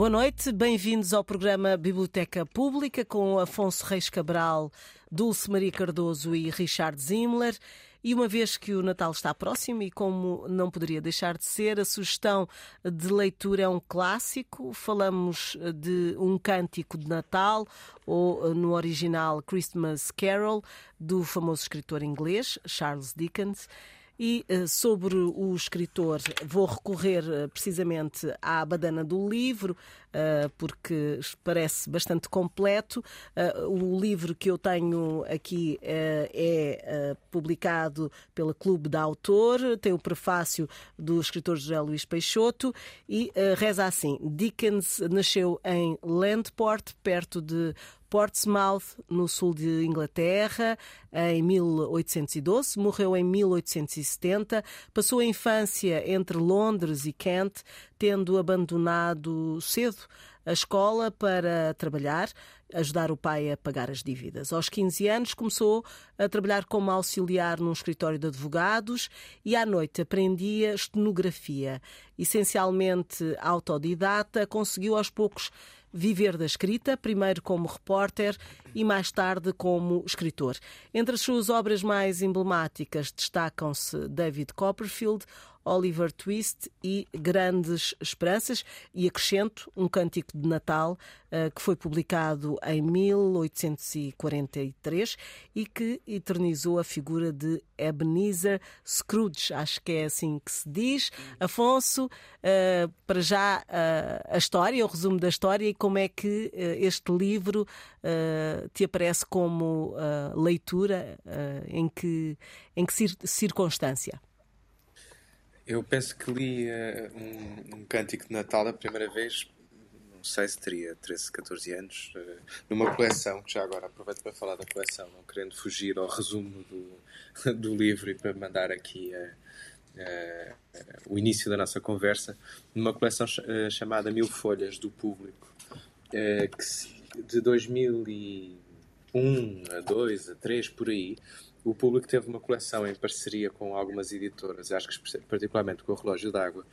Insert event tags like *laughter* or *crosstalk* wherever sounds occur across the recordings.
Boa noite, bem-vindos ao programa Biblioteca Pública com Afonso Reis Cabral, Dulce Maria Cardoso e Richard Zimler. E uma vez que o Natal está próximo e como não poderia deixar de ser, a sugestão de leitura é um clássico. Falamos de um cântico de Natal, ou no original Christmas Carol, do famoso escritor inglês Charles Dickens. E uh, sobre o escritor, vou recorrer uh, precisamente à badana do livro, uh, porque parece bastante completo. o livro que eu tenho aqui é publicado pela Clube da Autor, tem o prefácio do escritor José Luís Peixoto e reza assim: Dickens nasceu em Landport, perto de Portsmouth, no sul de Inglaterra, em 1812, morreu em 1870, passou a infância entre Londres e Kent, tendo abandonado cedo a escola para trabalhar, ajudar o pai a pagar as dívidas. Aos 15 anos começou a trabalhar como auxiliar num escritório de advogados e à noite aprendia estenografia. Essencialmente autodidata, conseguiu aos poucos viver da escrita, primeiro como repórter e mais tarde como escritor. Entre as suas obras mais emblemáticas destacam-se David Copperfield, Oliver Twist e Grandes Esperanças, e acrescento um cântico de Natal uh, que foi publicado em 1843 e que eternizou a figura de Ebenezer Scrooge. Acho que é assim que se diz. Afonso, uh, para já uh, a história, o resumo da história e como é que este livro te aparece como leitura, em que, em que circunstância? Eu penso que li uh, um, um cântico de Natal a primeira vez, não sei se teria 13, 14 anos, uh, numa coleção, que já agora aproveito para falar da coleção, não querendo fugir ao resumo do, *laughs* do livro e para mandar aqui uh, o início da nossa conversa, numa coleção chamada Mil Folhas do Público, que, de 2001 a 2 a 3 por aí o público teve uma coleção em parceria com algumas editoras, acho que particularmente com o Relógio d'Água,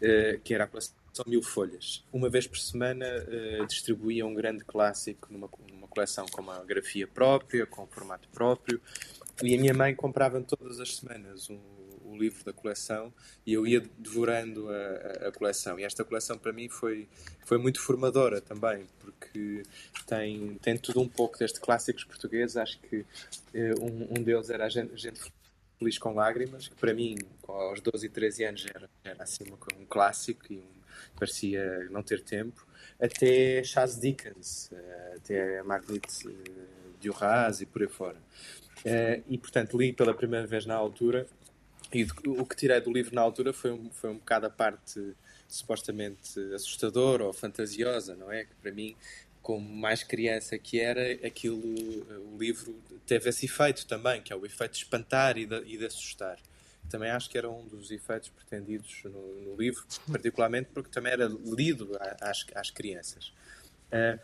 eh, que era a coleção Mil Folhas. Uma vez por semana eh, distribuía um grande clássico numa, numa coleção com uma grafia própria, com um formato próprio, e a minha mãe comprava todas as semanas um, o livro da coleção e eu ia devorando a, a, coleção. E esta coleção para mim foi, foi muito formadora também, porque tem, tem tudo um pouco destes clássicos portugueses. Acho que eh, um, um deles era a gente, gente Feliz com Lágrimas, que para mim, aos 12 e 13 anos, era, era assim um, um clássico e um, parecia não ter tempo, até Charles Dickens, eh, até Marguerite eh, Duras e por aí fora. e portanto li pela primeira vez na altura e o que tirei do livro na altura foi um, foi um bocado a parte supostamente assustadora ou fantasiosa, não é? Que para mim, como mais criança que era, aquilo, o livro teve esse efeito também, que é o efeito de espantar e de, e de assustar. Também acho que era um dos efeitos pretendidos no, no livro, particularmente porque também era lido às, às crianças. Uh,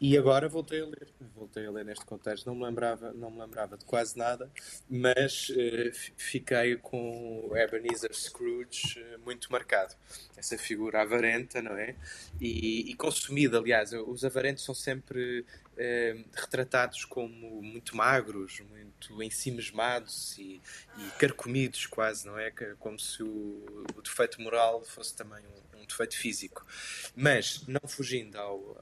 e agora voltei a ler, voltei a ler neste contexto, não me lembrava, não me lembrava de quase nada, mas uh, fiquei com o Ebenezer Scrooge uh, muito marcado. Essa figura avarenta, não é? E, e consumida, aliás, os avarentos são sempre uh, retratados como muito magros, muito ensimismados e, e carcomidos quase, não é? Como se o, o defeito moral fosse também um, um defeito físico. Mas, não fugindo ao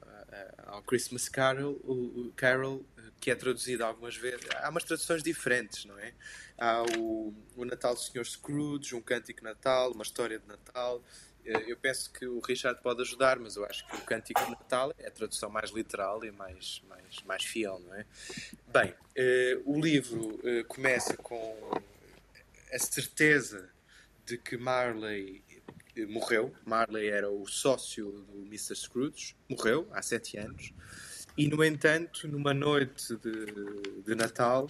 ao Christmas Carol, o, Carol, eh, que é traduzido algumas vezes. Há umas traduções diferentes, não é? Há o, o Natal do Senhor Scrooge, um cântico Natal, uma história de Natal. Eh, eu penso que o Richard pode ajudar, mas eu acho que o Cântico de Natal é a tradução mais literal e mais, mais, mais fiel, não é? Bem, o livro começa com a certeza de que Marley morreu. Marley era o sócio do Mr. Scrooge, morreu há sete anos. E, no entanto, numa noite de, de Natal,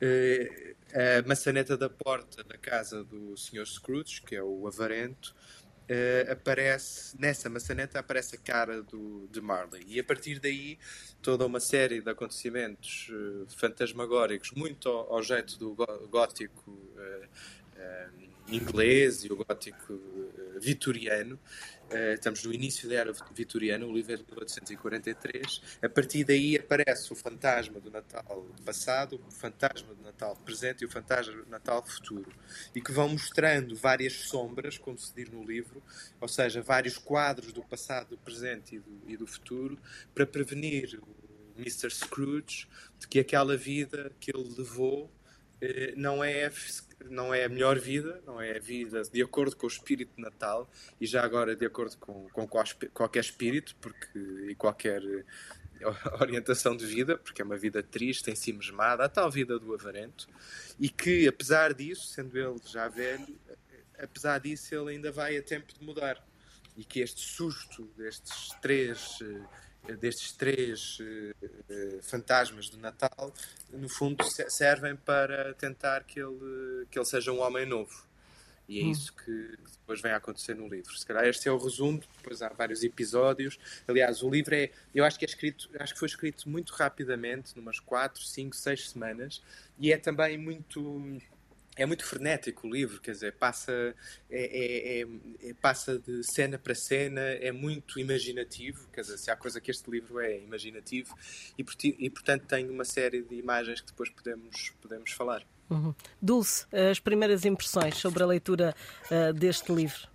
eh, a maçaneta da porta da casa do Sr. Scrooge, que é o avarento, eh, aparece, nessa maçaneta aparece a cara do, de Marley. E a partir daí, toda uma série de acontecimentos eh, fantasmagóricos, muito ao, ao, jeito do gótico inglês e o gótico vitoriano. Uh, estamos no início da era vitoriana, o livro é de 1843. A partir daí aparece o fantasma do Natal passado, o fantasma do Natal presente e o fantasma do Natal futuro. E que vão mostrando várias sombras, como se diz no livro, ou seja, vários quadros do passado, do presente e do, e do futuro, para prevenir o Mr. Scrooge de que aquela vida que ele levou eh, não é, não é a melhor vida, não é a vida de acordo com o espírito de Natal e já agora de acordo com, com qualquer espírito porque, e qualquer eh, *laughs* orientação de vida, porque é uma vida triste, ensimismada, a tal vida do avarento, e que apesar disso, sendo ele já velho, eh, apesar disso ele ainda vai a tempo de mudar. E que este susto destes três destes três uh, fantasmas do Natal, no fundo servem para tentar que ele, que ele seja um homem novo. E é hum. isso que depois vem a acontecer no livro. Se calhar este é o resumo, depois há vários episódios. Aliás, o livro é, eu acho que é escrito, acho que foi escrito muito rapidamente, numas 4, 5, 6 semanas, e é também muito é muito frenético o livro, quer dizer, passa, é, é, é, é, passa de cena para cena, é muito imaginativo, quer dizer, se há coisa que este livro é imaginativo e, e portanto tem uma série de imagens que depois podemos, podemos falar. Uhum. Dulce, as primeiras impressões sobre a leitura uh, deste livro?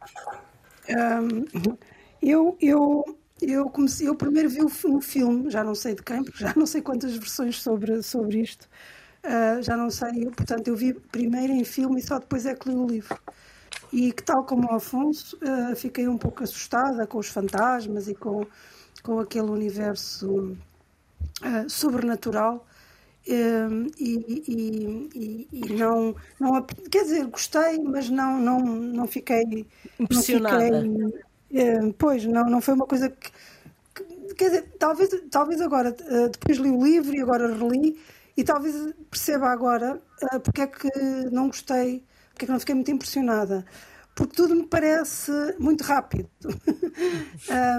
Um, *laughs* eu, eu, eu, comecei, eu primeiro vi o, o filme, já não sei de quem, porque já não sei quantas versões sobre, sobre isto. Uh, já não sei, portanto, eu vi primeiro em filme e só depois é que li o livro. E que, tal como o Afonso, uh, fiquei um pouco assustada com os fantasmas e com, com aquele universo uh, sobrenatural. E, e, e, e, não, não quer dizer gostei mas não não não fiquei impressionada não fiquei, pois não não foi uma coisa que, que, quer dizer talvez talvez agora depois li o livro e agora reli e talvez perceba agora uh, porque é que não gostei, porque é que não fiquei muito impressionada. Porque tudo me parece muito rápido. *laughs*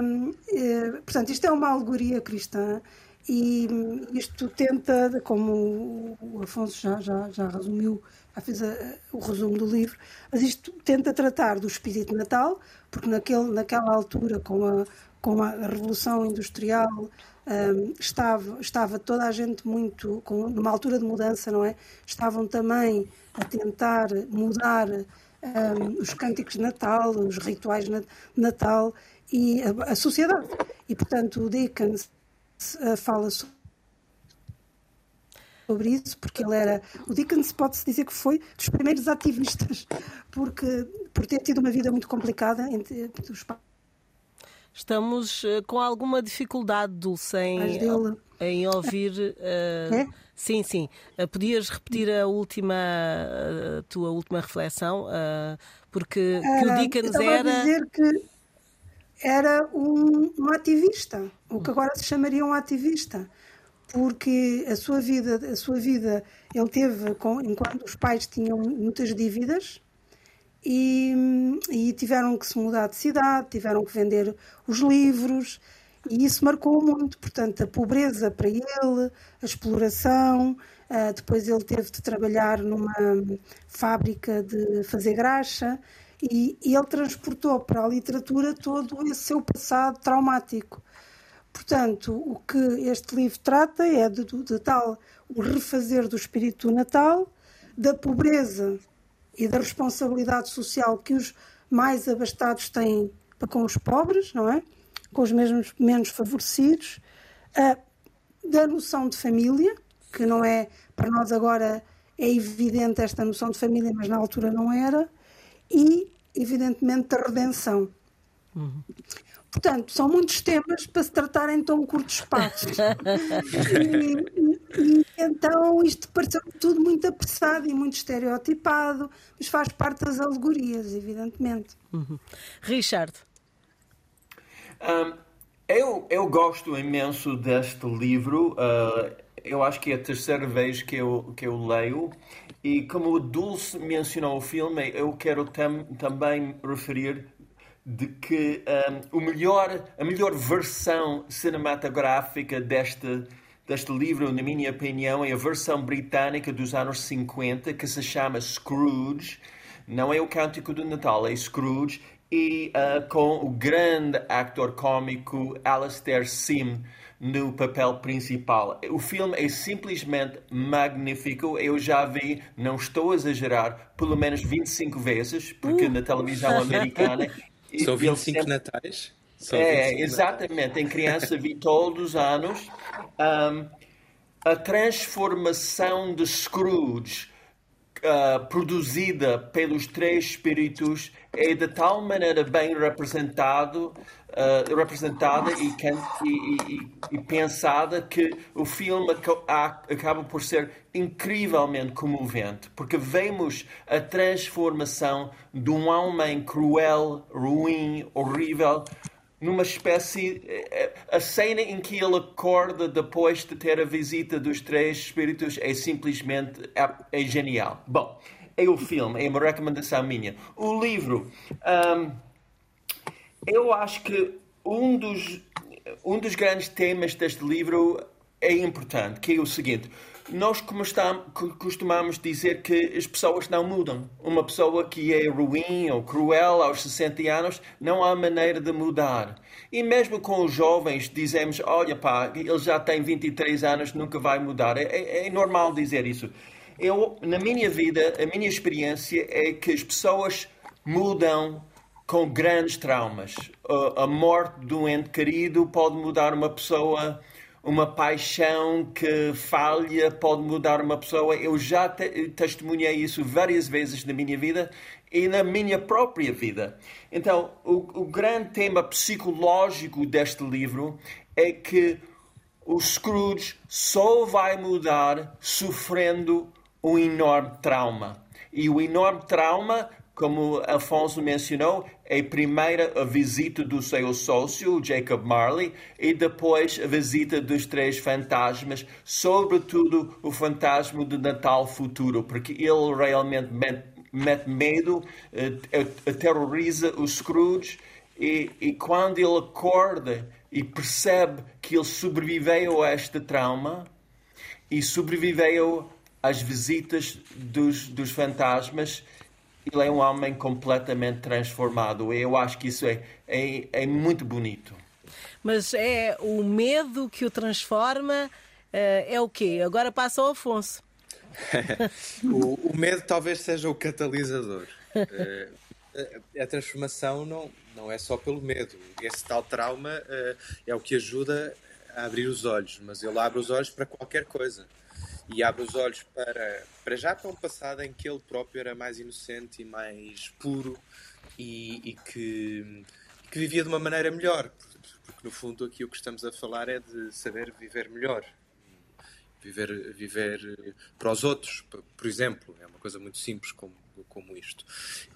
um, eh, portanto, isto é uma alegoria cristã e isto tenta, como o Afonso já, já, já resumiu, já fez a, o resumo do livro, mas isto tenta tratar do espírito Natal, porque naquele, naquela altura, com a, com a Revolução Industrial, um, estava, estava toda a gente muito, com, numa altura de mudança, não é? Estavam também a tentar mudar um, os cânticos de Natal, os rituais de Natal e a, a sociedade. E, portanto, o Dickens uh, fala sobre isso, porque ele era. O Dickens pode-se dizer que foi dos primeiros ativistas, porque por ter tido uma vida muito complicada entre os pais Estamos uh, com alguma dificuldade, Dulce, em, em ouvir. Uh, é? Sim, sim. Uh, podias repetir a última, a tua última reflexão? porque que o Dickens era. A dizer que era um, um ativista, o que agora se chamaria um ativista porque a sua vida, a sua vida ele teve com, enquanto os pais tinham muitas dívidas, e, e, tiveram que se mudar de cidade, tiveram que vender os livros e isso marcou muito. Portanto, a pobreza para ele, a exploração, uh, depois ele teve de trabalhar numa fábrica de fazer graxa e, e ele transportou para a literatura todo esse seu passado traumático. Portanto, o que este livro trata é de, de, de tal o refazer do espírito do Natal, da pobreza e da responsabilidade social que os mais abastados têm para com os pobres, não é? Com os mesmos menos favorecidos, da noção de família, que não é, para nós agora é evidente esta noção de família, mas na altura não era, e, evidentemente, da redenção. Uhum. Portanto, são muitos temas para se tratar em tão curto espaço. *laughs* e, e, então isto pareceu tudo muito apressado e muito estereotipado, mas faz parte das alegorias, evidentemente. Uhum. Richard. Um, eu, eu gosto imenso deste livro. Uh, eu acho que é a terceira vez que eu, que eu leio. E como o Dulce mencionou o filme, eu quero tam, também referir de que um, o melhor, a melhor versão cinematográfica deste, deste livro, na minha opinião, é a versão britânica dos anos 50, que se chama Scrooge. Não é o Cântico do Natal, é Scrooge. e uh, com o grande ator cômico Alastair Sim no papel principal. O filme é simplesmente magnífico. Eu já vi, não estou a exagerar, pelo menos 25 vezes, porque uh. na televisão *laughs* americana. São 25 sempre... natais? É, 25 exatamente. Em criança vi todos os anos. Um, a transformação de Scrooge uh, produzida pelos três espíritos é de tal maneira bem representado, uh, representada e, e, e, e, pensada que o filme acaba por ser incrivelmente comovente, porque vemos a transformação de um homem cruel, ruim, horrível, numa espécie. Eh, a cena em que ele acorda depois de ter a visita dos três espíritos é simplesmente é, é genial. Bom, é o filme, é uma recomendação minha. O livro. Um, eu acho que um dos, um dos grandes temas deste livro é importante, que é o seguinte nós costumamos dizer que as pessoas não mudam. Uma pessoa que é ruim ou cruel aos 60 anos, não há maneira de mudar. E mesmo com os jovens, dizemos: olha, pá, ele já tem 23 anos, nunca vai mudar. É, é, é normal dizer isso. Eu, na minha vida, a minha experiência é que as pessoas mudam com grandes traumas. A morte de um ente querido pode mudar uma pessoa uma paixão que falha pode mudar uma pessoa. Eu já te testemunhei isso várias vezes na minha vida e na minha própria vida. Então, o, o grande tema psicológico deste livro é que o Scrooge só vai mudar sofrendo um enorme trauma. E o enorme trauma como Afonso mencionou, a primeira a visita do seu sócio, Jacob Marley, e depois a visita dos três fantasmas, sobretudo o fantasma do Natal futuro, porque ele realmente mete, mete medo, uh, aterroriza o Scrooge, e, e quando ele acorda e percebe que ele sobreviveu a este trauma e sobreviveu às visitas dos, dos fantasmas, ele é um homem completamente transformado. Eu acho que isso é, é, é muito bonito. Mas é o medo que o transforma, eh, é o quê? Agora passa ao Afonso. *laughs* o, o, medo talvez seja o catalisador. Eh, a transformação não, não é só pelo medo. Esse tal trauma eh, é o que ajuda a abrir os olhos, mas ele abre os olhos para qualquer coisa e abre os olhos para, para já para um passado em que ele próprio era mais inocente e mais puro e, e que, que vivia de uma maneira melhor. Porque no fundo aqui o que estamos a falar é de saber viver melhor. Viver, viver para os outros, por exemplo, é uma coisa muito simples como como isto,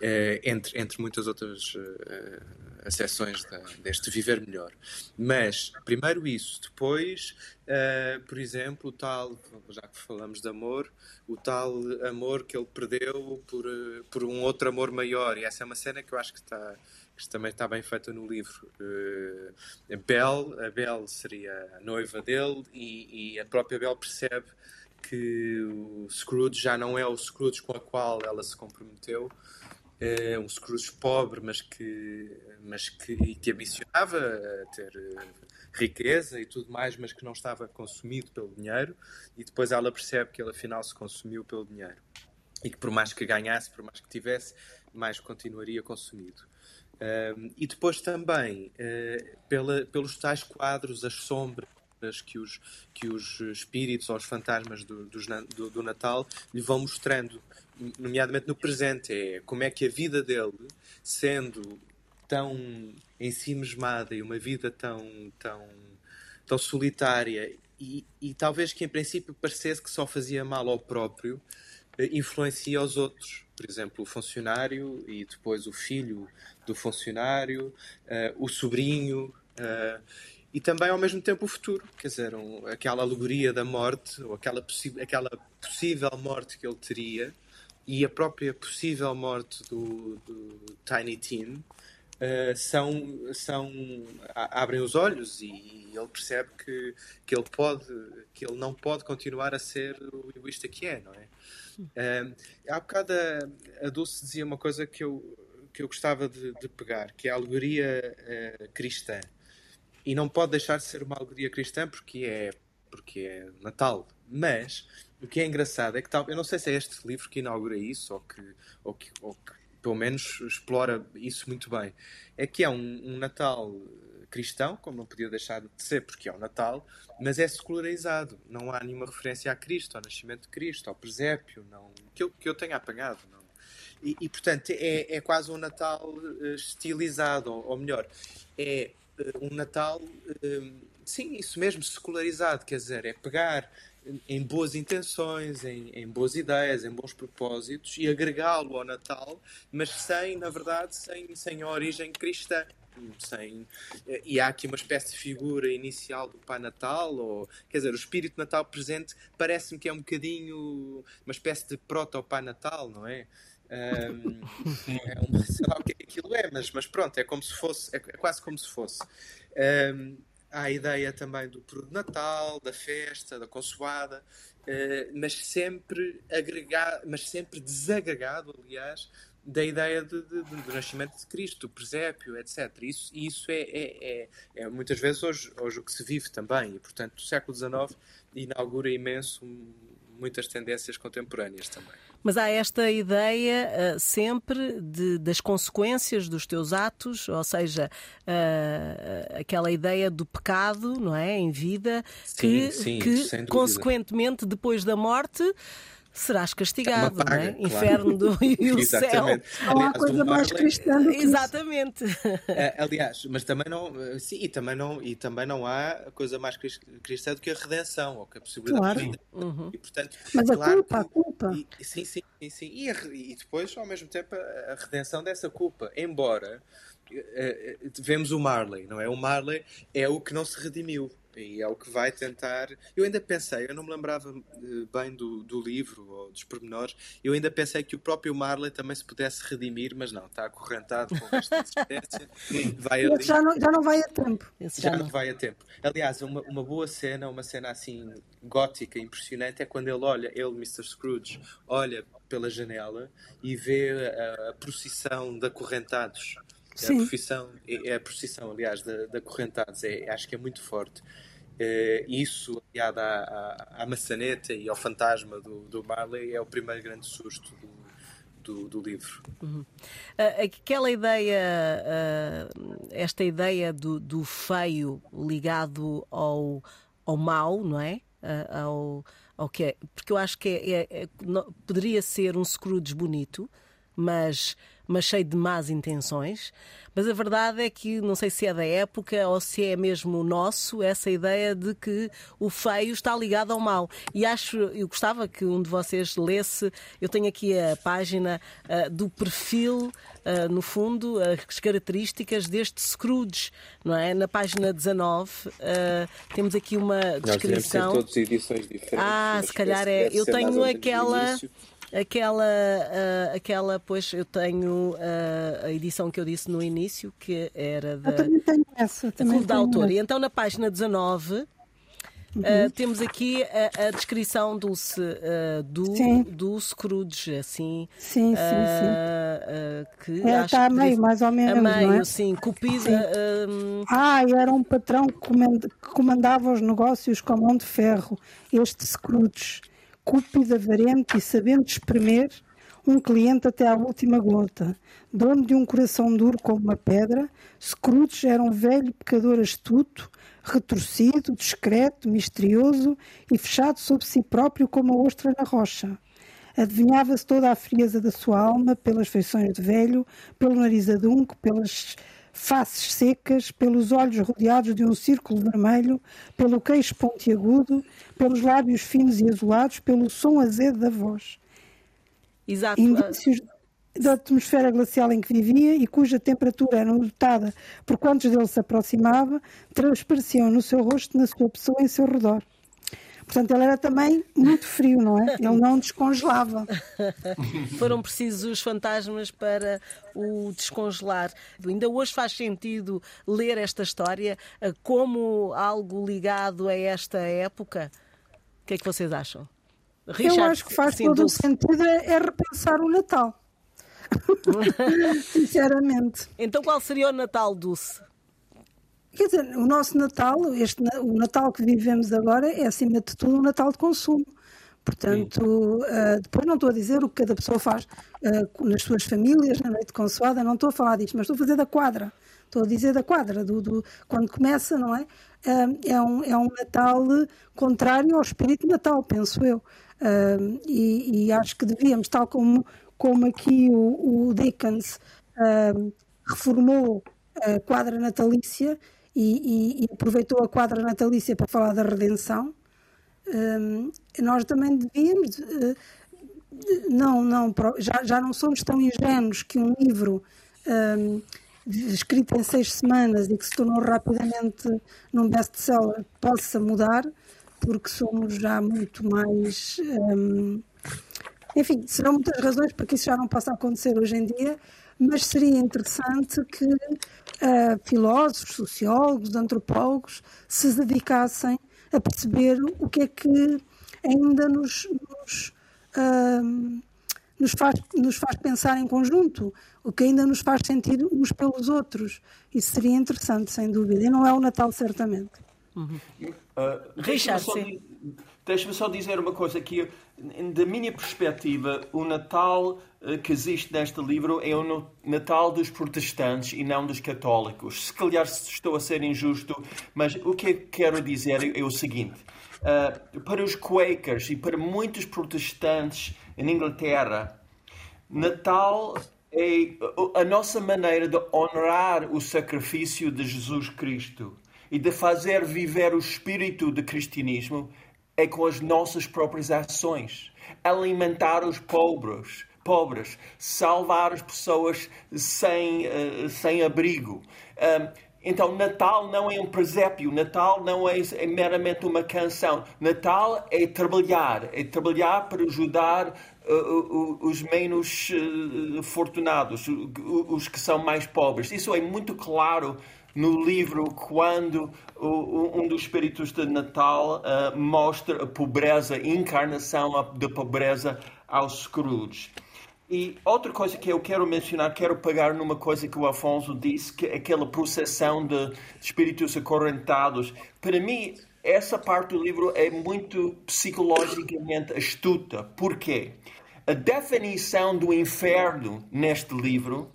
eh, entre, entre muitas outras eh, acessões da, deste viver melhor. Mas, primeiro isso, depois, eh, por exemplo, o tal, já que falamos de amor, o tal amor que ele perdeu por, por um outro amor maior, e essa é uma cena que eu acho que está que também está bem feita no livro. Uh, a Belle, a Belle seria a noiva dele e, e, a própria Belle percebe que o Scrooge já não é o Scrooge com a qual ela se comprometeu, é um Scrooge pobre, mas que, mas que, que ambicionava a ter eh, riqueza e tudo mais, mas que não estava consumido pelo dinheiro, e depois ela percebe que ele afinal se consumiu pelo dinheiro. E que por mais que ganhasse, por mais que tivesse, mais continuaria consumido. Um, e depois também, uh, pela, pelos tais quadros, as sombras, que os, que os espíritos ou os fantasmas do, do, do Natal lhe vão mostrando, nomeadamente no presente, é como é que a vida dele, sendo tão ensimismada e uma vida tão, tão, tão solitária e, e talvez que em princípio parecesse que só fazia mal ao próprio, eh, influencia os outros. Por exemplo, o funcionário e depois o filho do funcionário, uh, o sobrinho. Uh, e também ao mesmo tempo o futuro, quer dizer, um, aquela alegoria da morte, ou aquela, aquela possível morte que ele teria, e a própria possível morte do, do Tiny Tim, uh, são, são, abrem os olhos e ele percebe que, que ele pode, que ele não pode continuar a ser o egoísta que é, não é? Uh, há bocado a, a Dulce dizia uma coisa que eu que eu gostava de, de pegar, que é a alegoria uh, cristã. E não pode deixar de ser uma alegoria cristã porque é, porque é Natal. Mas o que é engraçado é que tal, eu não sei se é este livro que inaugura isso ou que, ou que, ou que pelo menos explora isso muito bem. É que é um, um Natal cristão, como não podia deixar de ser, porque é o Natal, mas é secularizado. Não há nenhuma referência a Cristo, ao nascimento de Cristo, ao presépio, não, que, eu, que eu tenha apanhado. Não. E, e, portanto, é, é quase um Natal uh, estilizado, ou, ou, melhor, é um Natal, uh, sim, isso mesmo, secularizado, quer dizer, é pegar em boas intenções, em, em, boas ideias, em bons propósitos e agregá-lo ao Natal, mas sem, na verdade, sem, sem origem cristã. Sem e há aqui uma espécie de figura inicial do Pai Natal ou quer dizer o espírito Natal presente parece-me que é um bocadinho uma espécie de proto Pai Natal não é um, é um, *laughs* sei lá o que é aquilo é mas mas pronto é como se fosse é, é quase como se fosse um, há a ideia também do Natal da festa da consoada uh, mas sempre agregado mas sempre desagregado aliás da ideia de, de, de, do nascimento de Cristo, do presépio, etc. Isso, isso é, é, é, é, muitas vezes hoje, hoje o que se vive também, e portanto o século XIX inaugura imenso muitas tendências contemporâneas também. Mas há esta ideia uh, sempre de, das consequências dos teus atos, ou seja, uh, aquela ideia do pecado, não é, em vida, sim, que, sim, que consequentemente depois da morte serás castigado, é paga, não é? Claro. Inferno do, *laughs* e o céu. Não há coisa mais cristã do que Exatamente. Uh, aliás, mas também não, uh, sim, e também não, e também não há coisa mais cristã do que a redenção, ou que a possibilidade claro. de uhum. e, portanto, Mas claro a culpa, a culpa. E, sim, sim, sim, sim. E, a, e, depois, ao mesmo tempo, a, redenção dessa culpa, embora uh, vemos o Marley, não é? O Marley é o que não se redimiu. E é o que vai tentar. Eu ainda pensei, eu não me lembrava bem do, do livro ou dos pormenores, eu ainda pensei que o próprio Marley também se pudesse redimir, mas não, está acorrentado com esta *laughs* existência. vai ali... já, não, já não vai a tempo. Já, já não vai a tempo. Aliás, uma, uma boa cena, uma cena assim gótica, impressionante, é quando ele olha, ele, Mr. Scrooge, olha pela janela e vê a, a procissão de acorrentados. Sim. A profissão, é a procissão, aliás, de, de acorrentados, é, acho que é muito forte. Uh, isso, aliado à, à, à, maçaneta e ao fantasma do, do Marley, é o primeiro grande susto do, do, do livro. Uhum. Uh, aquela ideia, uh, esta ideia do, do, feio ligado ao, ao mau, não é? ao, ao que é? Porque eu acho que é, é, é, poderia ser um Scrooge bonito, mas mas cheio de más intenções. Mas a verdade é que não sei se é da época ou se é mesmo nosso essa ideia de que o feio está ligado ao mal. E acho, eu gostava que um de vocês lesse. Eu tenho aqui a página uh, do perfil. Uh, no fundo, as características deste Scrooge, não é? Na página 19 uh, temos aqui uma descrição. Nós todas edições diferentes. Ah, se calhar é. Eu tenho aquela aquela, uh, aquela, pois eu tenho uh, a edição que eu disse no início, que era da. Eu também tenho essa. Também da autor. E então na página 19. Uhum. Uh, temos aqui a, a descrição Dulce, uh, do, sim. do Scrooge, assim. Sim, sim, uh, sim. que é, está a meio, mais ou menos. A meio, não é? sim. Cupida. Ah, era um patrão que comandava os negócios com mão de ferro, este Scrooge cúpido, avarento e sabendo espremer um cliente até à última gota. Dono de um coração duro como uma pedra, Scrooge era um velho pecador astuto, retorcido, discreto, misterioso e fechado sobre si próprio como a ostra na rocha. Adivinhava-se toda a frieza da sua alma pelas feições de velho, pelo nariz adunco, pelas faces secas, pelos olhos rodeados de um círculo vermelho, pelo queixo pontiagudo, pelos lábios finos e azulados, pelo som azedo da voz. Exato. Indícios da atmosfera glacial em que vivia e cuja temperatura era notada por quantos dele se aproximava, transpareciam no seu rosto, na sua pessoa e em seu redor. Portanto, ele era também muito frio, não é? Ele não descongelava. *laughs* Foram precisos os fantasmas para o descongelar. Ainda hoje faz sentido ler esta história eh, como algo ligado a esta época? O que é que vocês acham? Richard, Eu acho que faz todo o sentido é repensar o Natal. *laughs* Sinceramente. Então qual seria o Natal Dulce? Quer dizer, o nosso Natal, este, o Natal que vivemos agora, é acima de tudo um Natal de consumo. Portanto, uh, depois não estou a dizer o que cada pessoa faz uh, nas suas famílias, na noite consoada, não estou a falar disto, mas estou a fazer da quadra. Estou a dizer da quadra, do, do quando começa, não é? Uh, é, um, é um Natal contrário ao espírito de Natal, penso eu. E, e, acho que devíamos, tal como, como aqui o, o Dickens reformou a quadra natalícia, e, e, e aproveitou a quadra natalícia para falar da redenção, um, nós também devíamos. Uh, não, não, já, já não somos tão ingênuos que um livro um, escrito em seis semanas e que se tornou rapidamente num best-seller possa mudar, porque somos já muito mais. Um, enfim, serão muitas razões para que isso já não possa acontecer hoje em dia, mas seria interessante que uh, filósofos, sociólogos, antropólogos se dedicassem a perceber o que é que ainda nos, nos, uh, nos, faz, nos faz pensar em conjunto, o que ainda nos faz sentir uns pelos outros. Isso seria interessante, sem dúvida. E não é o Natal, certamente. Uhum. Uh, Richard. Deixa-me só dizer uma coisa aqui. Da minha perspectiva, o Natal eh, que existe neste livro é o Natal dos protestantes e não dos católicos. Se calhar estou a ser injusto, mas o que eu quero dizer é o seguinte. Uh, para os Quakers e para muitos protestantes em Inglaterra, Natal é a nossa maneira de honrar o sacrifício de Jesus Cristo e de fazer viver o espírito do cristianismo é com as nossas próprias ações. Alimentar os pobres, pobres, salvar as pessoas sem, uh, sem abrigo. Um, então, Natal não é um presépio, Natal não é, é, meramente uma canção. Natal é trabalhar, é trabalhar para ajudar uh, uh, os menos fortunados, os que são mais pobres. Isso é muito claro no livro quando um dos espíritos de Natal uh, mostra a pobreza, a encarnação da pobreza aos Scrooge. E outra coisa que eu quero mencionar, quero pegar numa coisa que o Afonso disse, que é aquela processão de espíritos acorrentados. Para mim, essa parte do livro é muito psicologicamente astuta. Por quê? A definição do inferno neste livro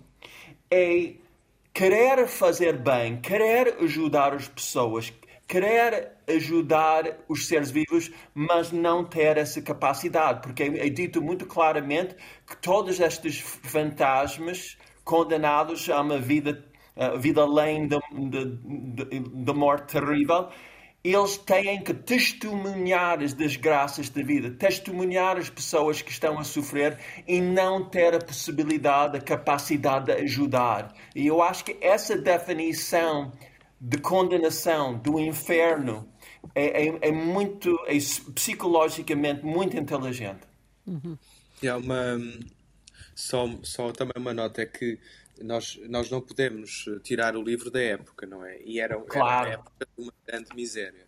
é querer fazer bem, querer ajudar as pessoas, querer ajudar os seres vivos, mas não ter essa capacidade, porque é dito muito claramente que todos estes fantasmas condenados a uma vida, a vida além da, morte terrível, eles têm que testemunhar as desgraças da vida, testemunhar as pessoas que estão a sofrer e não ter a possibilidade, a capacidade de ajudar. E eu acho que essa definição de condenação do inferno é, é, é muito, é psicologicamente muito inteligente. Uhum. E há uma, só, só também uma nota é que nós, nós não podemos tirar o livro da época, não é? E era, claro. era a época de uma grande miséria,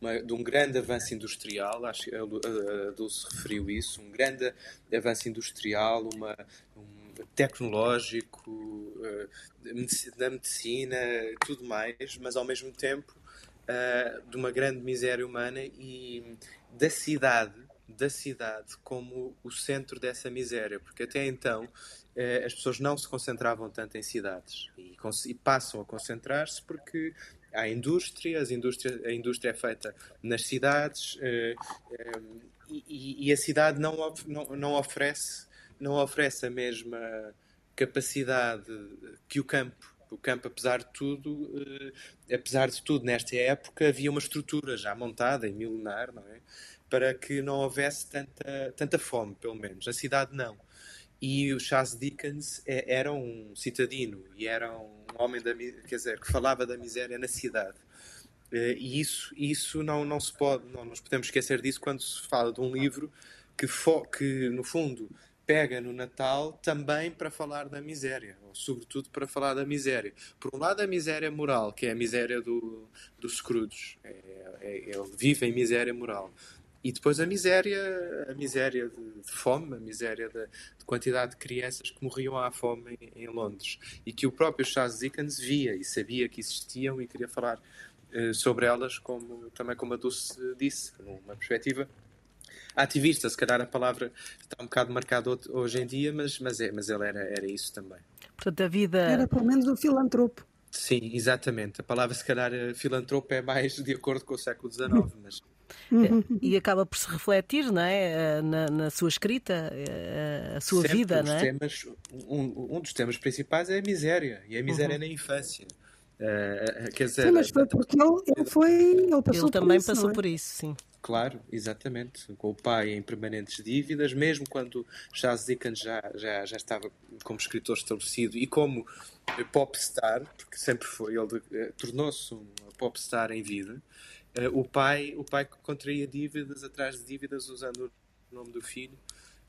uma, de um grande avanço industrial, acho que a, a Dulce referiu isso, um grande avanço industrial, uma, um tecnológico, uh, da medicina, tudo mais, mas ao mesmo tempo uh, de uma grande miséria humana e da cidade da cidade como o centro dessa miséria, porque até então eh, as pessoas não se concentravam tanto em cidades e, e passam a concentrar-se porque há indústria, as indústria, a indústria é feita nas cidades eh, eh, e, e, a cidade não, não, não, oferece, não oferece a mesma capacidade que o campo. O campo, apesar de tudo, apesar de tudo, nesta época havia uma estrutura já montada, em milenar, não é? para que não houvesse tanta, tanta fome, pelo menos. A cidade não. E o Charles Dickens é, era um citadino e era um homem da, quer dizer, que falava da miséria na cidade. Eh, e isso, isso não, não se pode, não nos podemos esquecer disso quando se fala de um livro que, fo, que no fundo pega no Natal também para falar da miséria, ou sobretudo para falar da miséria. Por um lado, a miséria moral, que é a miséria do, do Scrooge, é, é, ele vive em miséria moral. E depois a miséria, a miséria de, de fome, a miséria de, de, quantidade de crianças que morriam à fome em, em, Londres e que o próprio Charles Dickens via e sabia que existiam e queria falar uh, sobre elas, como também como a Dulce disse, numa perspectiva ativista, se calhar a palavra está um bocado marcada hoje em dia, mas, mas, é, mas ele era, era isso também. Portanto, a vida. Era pelo menos um filantropo. Sim, exatamente. A palavra, se calhar, eh, filantropo é mais de acordo com o século XIX, mas. E acaba por se refletir não é? Eh, na, na sua escrita, eh, a sua Sempre vida. Não é? Temas, um, um, dos temas principais é a miséria, e a miséria uhum. na infância. Uh, quer dizer, sim, mas foi porque ele, ele foi. Ele, passou ele também isso, passou é? por isso, sim. Claro, exatamente. Com o pai em permanentes dívidas, mesmo quando Charles Dickens já, já, já estava como escritor estabelecido e como popstar, porque sempre foi, ele eh, tornou-se um popstar em vida, eh, o pai o pai contraía dívidas atrás de dívidas usando o nome do filho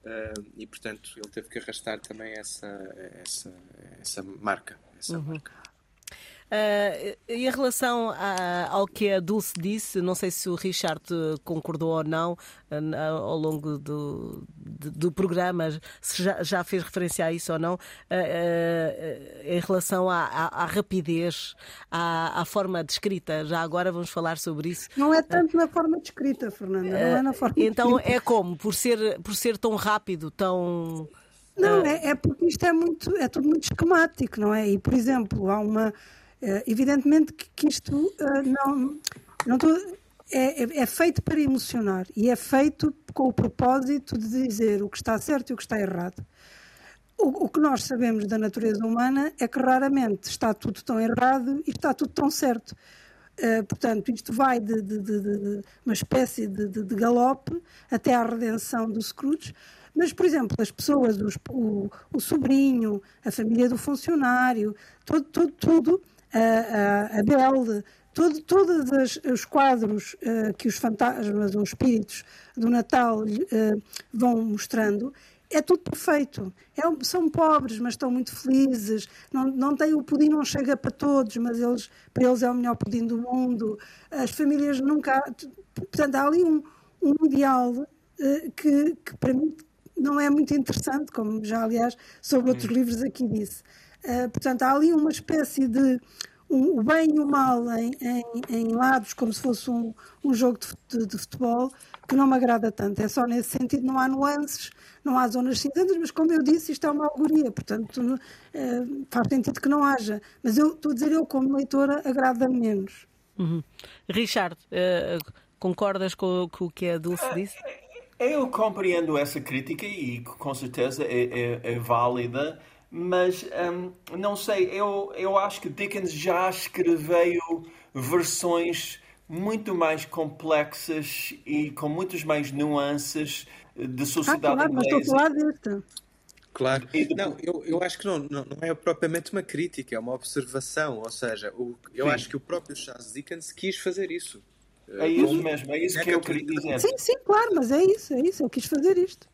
uh, e, portanto, ele teve que arrastar também essa, essa, essa marca. Essa uhum. marca. Uh, em relação a, ao que a Dulce disse, não sei se o Richard concordou ou não uh, ao longo do, do, do, programa, se já, já, fez referência a isso ou não, uh, em relação à, à, à rapidez, à, à, forma de escrita. Já agora vamos falar sobre isso. Não é tanto na forma de escrita, Fernanda, não é na forma Então é como? Por ser, por ser tão rápido, tão. Não, é, é porque isto é, muito, é tudo muito esquemático, não é? E, por exemplo, há uma evidentemente que, isto uh, não, não tô, é, é, é, feito para emocionar e é feito com o propósito de dizer o que está certo e o que está errado. O, o que nós sabemos da natureza humana é que raramente está tudo tão errado e está tudo tão certo. Uh, portanto, isto vai de, de, de, de uma espécie de, galope até à redenção do Scrooge. Mas, por exemplo, as pessoas, os, o, o, sobrinho, a família do funcionário, todo, todo, tudo a, a, Belle, todo, todos os quadros uh, que os fantasmas ou espíritos do Natal uh, vão mostrando, é tudo perfeito. É, são pobres, mas estão muito felizes. Não, não têm o pudim, não chega para todos, mas eles, para eles é o melhor pudim do mundo. As famílias nunca. Portanto, há ali um, um ideal uh, que, que, para mim, não é muito interessante, como já, aliás, sobre outros livros aqui disse. Uh, portanto, há ali uma espécie de um, o bem e o mal em, em, em, lados, como se fosse um, um jogo de, de, de, futebol, que não me agrada tanto. É só nesse sentido, não há nuances, não há zonas cinzentas, mas como eu disse, isto é uma alegoria, portanto uh, faz sentido que não haja. Mas eu estou a dizer, eu como leitora, agrada-me menos. Uhum. Richard, uh, concordas com, com, o que a Dulce disse? Eu compreendo essa crítica e com certeza é, é, é válida. Mas um, não sei, eu, eu acho que Dickens já escreveu versões muito mais complexas e com muitas mais nuances de sociedade ah, claro, inglesa. Mas estou a falar desta. Claro. Não, eu, eu acho que não, não, não, é propriamente uma crítica, é uma observação. Ou seja, o, eu sim. acho que o próprio Charles Dickens quis fazer isso. É isso mesmo, é isso é que eu queria dizer. Sim, sim, claro, mas é isso, é isso, eu quis fazer isto.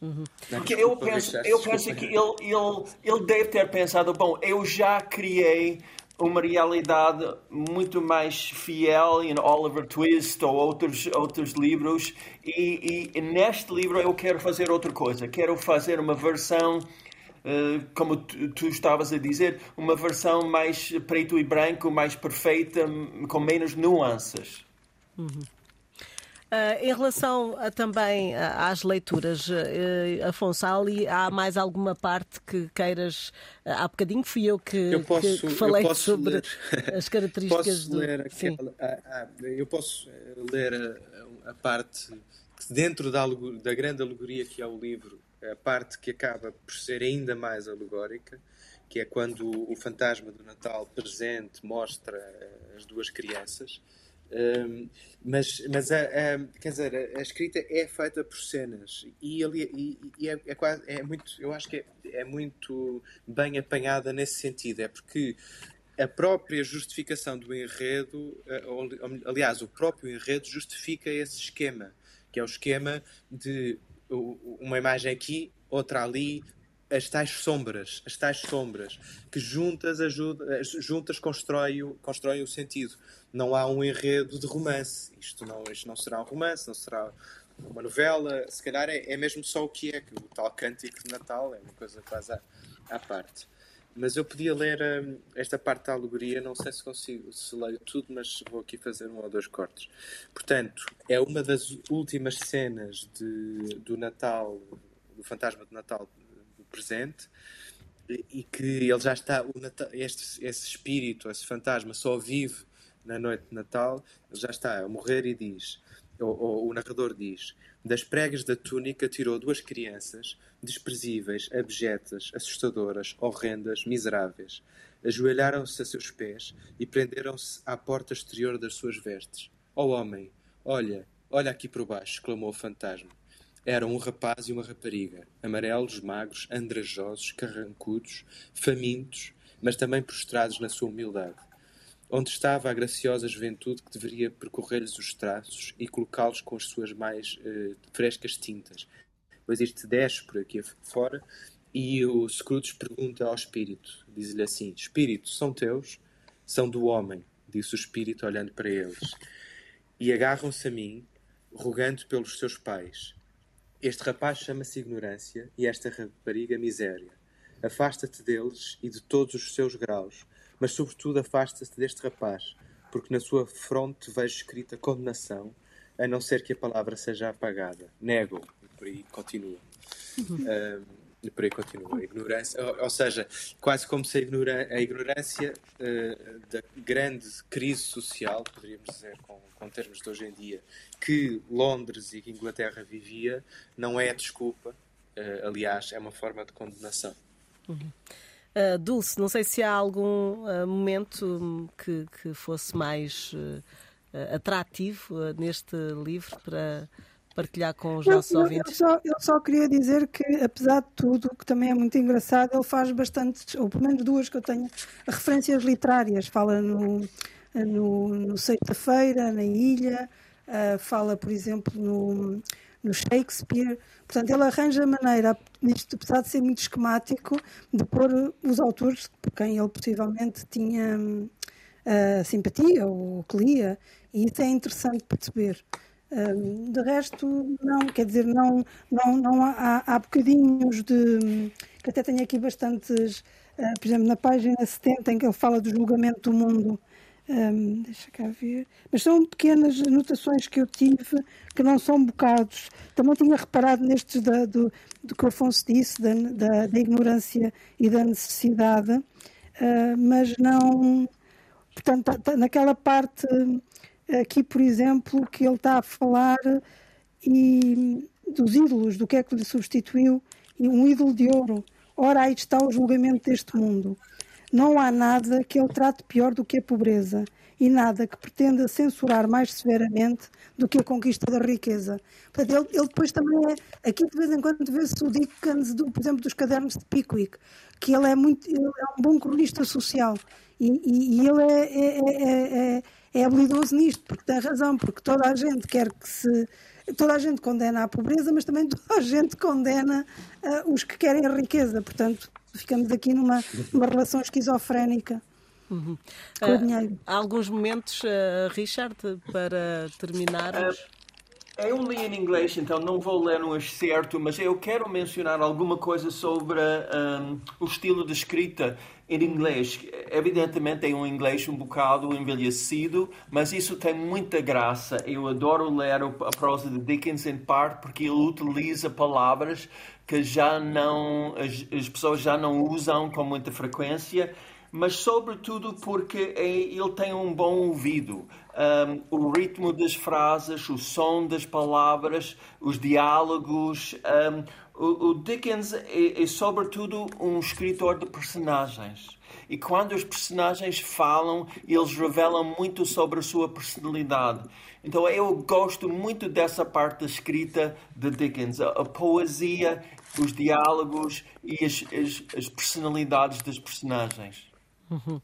Uhum. Porque eu penso, eu penso que ele, ele, ele deve ter pensado: bom, eu já criei uma realidade muito mais fiel em Oliver Twist ou outros, outros livros, e, e, neste livro eu quero fazer outra coisa. Quero fazer uma versão. Uh, como tu, tu, estavas a dizer, uma versão mais preto e branco, mais perfeita, com menos nuances. Uhum. Uh, em relação a, também às leituras, uh, Afonso, ali há mais alguma parte que queiras? Uh, há bocadinho fui eu que, eu posso, que, que falei sobre ler. *laughs* as características posso do. Ler aquela, ah, ah, eu posso ler a, a parte que, dentro da, da grande alegoria que é o livro, a parte que acaba por ser ainda mais alegórica, que é quando o fantasma do Natal presente mostra as duas crianças um, mas mas a, a, quer dizer, a, escrita é feita por cenas. E, ali, e, e é, é, quase, é muito, eu acho que é, é muito bem apanhada nesse sentido, é porque a própria justificação do enredo, aliás, o próprio enredo justifica esse esquema, que é o esquema de uma imagem aqui, outra ali, as tais sombras, as tais sombras, que juntas, ajuda, juntas constroem, o, constroem o sentido. Não há um enredo de romance. Isto não, isto não será um romance, não será uma novela. Se calhar é, é mesmo só o que é, que o tal cântico de Natal é uma coisa quase à, à parte. Mas eu podia ler hum, esta parte da alegoria, não sei se consigo, se leio tudo, mas vou aqui fazer um ou dois cortes. Portanto, é uma das últimas cenas de, do Natal, do fantasma de Natal presente, e que ele já está, Natal, este, esse espírito, esse fantasma, só vive na noite de Natal, ele já está a morrer e diz: ou, o narrador diz: Das pregas da túnica tirou duas crianças, desprezíveis, abjetas, assustadoras, horrendas, miseráveis. Ajoelharam-se a seus pés e prenderam-se à porta exterior das suas vestes. Ó oh, homem, olha, olha aqui por baixo, exclamou o fantasma. Eram um rapaz e uma rapariga, amarelos, magros, andrajosos, carrancudos, famintos, mas também prostrados na sua humildade onde estava a graciosa juventude que deveria percorrer-lhes os traços e colocá-los com as suas mais uh, frescas tintas. Pois isto desce por aqui fora e o Scrooge pergunta ao espírito, diz-lhe assim, Espírito, são teus? São do homem, disse o espírito olhando para eles. E agarram-se a mim, rogando pelos seus pais. Este rapaz chama-se ignorância e esta rapariga miséria. Afasta-te deles e de todos os seus graus, mas sobretudo afasta-se deste rapaz, porque na sua fronte vejo escrita condenação, a não ser que a palavra seja apagada. Nego, e por aí continua. *laughs* Uh, e por aí continua. A ignorância, ou, ou, seja, quase como se a, ignora, a ignorância uh, da grande crise social, poderíamos dizer com, com termos de hoje em dia, que Londres e que Inglaterra vivia, não é desculpa, uh, aliás, é uma forma de condenação. Uhum. Uh, Dulce, não sei se há algum momento que, que, fosse mais atrativo neste livro para partilhar com os nossos eu, ouvintes. Eu só, eu só, queria dizer que, apesar de tudo, que também é muito engraçado, ele faz bastante, ou pelo menos duas que eu tenho, referências literárias. Fala no, no, no Sexta-feira, na Ilha, fala, por exemplo, no no Shakespeare. Portanto, ele arranja maneira, isto apesar de ser muito esquemático, de pôr os autores por quem ele possivelmente tinha uh, simpatia ou que lia, e isso é interessante perceber. De resto, não, quer dizer, não, não, não há, há bocadinhos de. que até tenho aqui bastantes, uh, por exemplo, na página 70, em que ele fala do julgamento do mundo um, deixa cá ver. Mas são pequenas anotações que eu tive que não são bocados. Também tinha reparado nestes da, do, do que o Afonso disse, da, da, da ignorância e da necessidade, uh, mas não. Portanto, tá, tá, naquela parte aqui, por exemplo, que ele está a falar e dos ídolos, do que é que lhe substituiu, e um ídolo de ouro. Ora, aí está o julgamento deste mundo. Não há nada que ele trate pior do que a pobreza e nada que pretenda censurar mais severamente do que a conquista da riqueza. Portanto, ele, ele depois também é. Aqui de vez em quando vê-se o Dickens, do, por exemplo, dos cadernos de Pickwick, que ele é, muito, ele é um bom cronista social e, e, e ele é, é, é, é, habilidoso nisto, porque tem razão, porque toda a gente quer que se. Toda a gente condena a pobreza, mas também *laughs* toda a gente condena uh, os que querem a riqueza. Portanto, ficamos aqui numa, numa relação esquizofrénica. Uhum. Com uh, o dinheiro. Há alguns momentos, uh, Richard, para terminarmos. Eu li em inglês, então não vou ler no excerto, mas eu quero mencionar alguma coisa sobre um, o estilo de escrita em inglês. Evidentemente é um inglês um bocado envelhecido, mas isso tem muita graça. Eu adoro ler a prosa de Dickens em parte porque ele utiliza palavras que já não as, as pessoas já não usam com muita frequência mas sobretudo porque é, ele tem um bom ouvido. Um, o ritmo das frases, o som das palavras, os diálogos. Um, o, o, Dickens é, é, sobretudo, um escritor de personagens. E quando os personagens falam, eles revelam muito sobre a sua personalidade. Então eu gosto muito dessa parte da escrita de Dickens, a, a poesia, os diálogos e as, as, as personalidades das personagens. Uhum.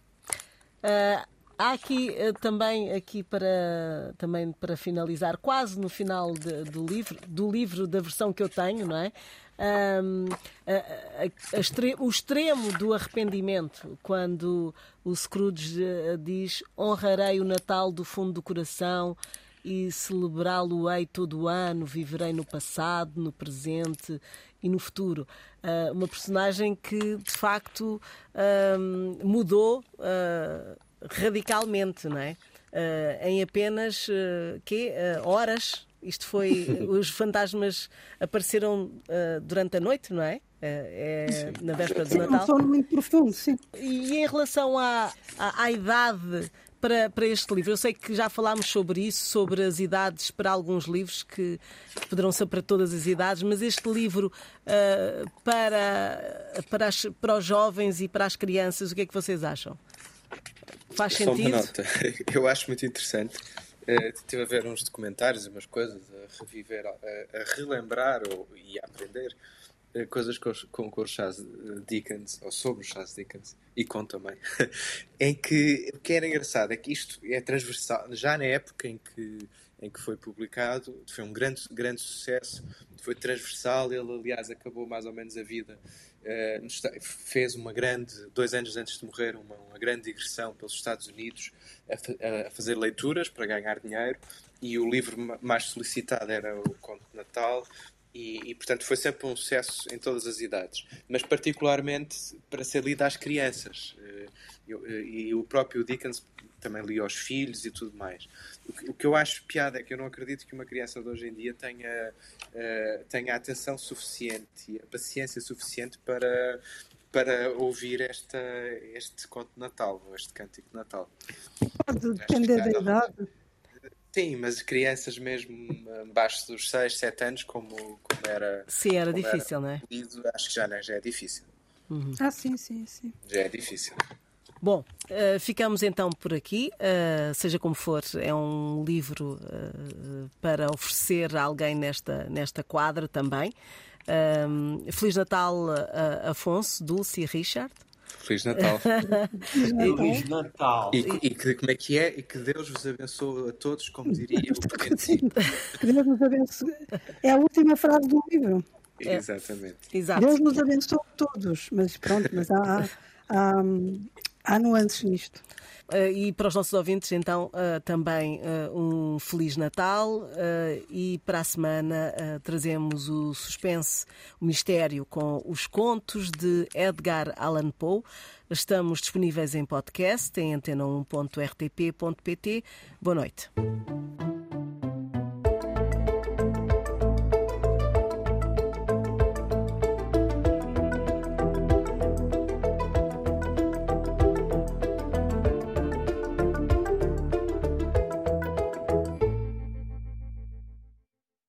Uh, Há aqui uh, também aqui para também para finalizar quase no final de, do livro do livro da versão que eu tenho, não é? Um, a, a, a o extremo do arrependimento quando o Scrooge uh, diz honrarei o Natal do fundo do coração e celebrá-lo-ei todo o ano, viverei no passado, no presente e no futuro. Uh, uma personagem que de facto uh, mudou uh, radicalmente, não é? em apenas que horas. Isto foi. *laughs* os fantasmas apareceram durante a noite, não é? é na véspera de Natal. Um sono muito profundo, sim. E em relação à, à, à idade para, para este livro? Eu sei que já falámos sobre isso, sobre as idades para alguns livros que, que poderão ser para todas as idades, mas este livro uh, para, para, as, para os jovens e para as crianças, o que é que vocês acham? Faz Só sentido? Uma nota. *laughs* Eu acho muito interessante. Uh, estive a ver uns documentários e umas coisas, a reviver, a, a relembrar ou, e a aprender eh, coisas com, com, com o Charles Dickens, ou sobre o Charles Dickens, e com também, *laughs* em que o que era engraçado é que isto é transversal, já na época em que, em que foi publicado, foi um grande, grande sucesso, foi transversal, ele aliás acabou mais ou menos a vida, uh, fez uma grande, dois anos antes de morrer, uma, uma grande digressão pelos Estados Unidos a, a fazer leituras para ganhar dinheiro, e o livro mais solicitado era o Conto de Natal, e, e, portanto foi sempre um sucesso em todas as idades, mas particularmente para ser lido às crianças. Eh, eu, eh, e o próprio Dickens também lia aos filhos e tudo mais. O que, o que, eu acho piada é que eu não acredito que uma criança de hoje em dia tenha, uh, tenha a atenção suficiente e a paciência suficiente para, para ouvir esta, este conto de Natal, ou este cântico de Natal. Pode depender da idade. Sim, mas crianças mesmo abaixo dos 6, 7 anos, como, como era. Sim, era difícil, era, não é? Acho que já, já é difícil. Uhum. Ah, sim, sim, sim. Já é difícil. Bom, uh, ficamos então por aqui. Uh, seja como for, é um livro uh, para oferecer a alguém nesta, nesta quadra também. Feliz Natal, Afonso, Dulce e Richard. *laughs* Feliz Natal. Feliz Natal. E, e, que, como é que é? E que Deus vos abençoe a todos, como diria o. Que Deus nos abençoe. É a última frase do livro. É. Exatamente. Exato. Deus nos abençoe a todos, mas pronto, mas há, há, há nuances nisto. Uh, e para os nossos ouvintes, então, uh, também uh, um Feliz Natal e para a semana trazemos o suspense, o mistério com os contos de Edgar Allan Poe. Estamos disponíveis em podcast em antena1.rtp.pt. Boa noite.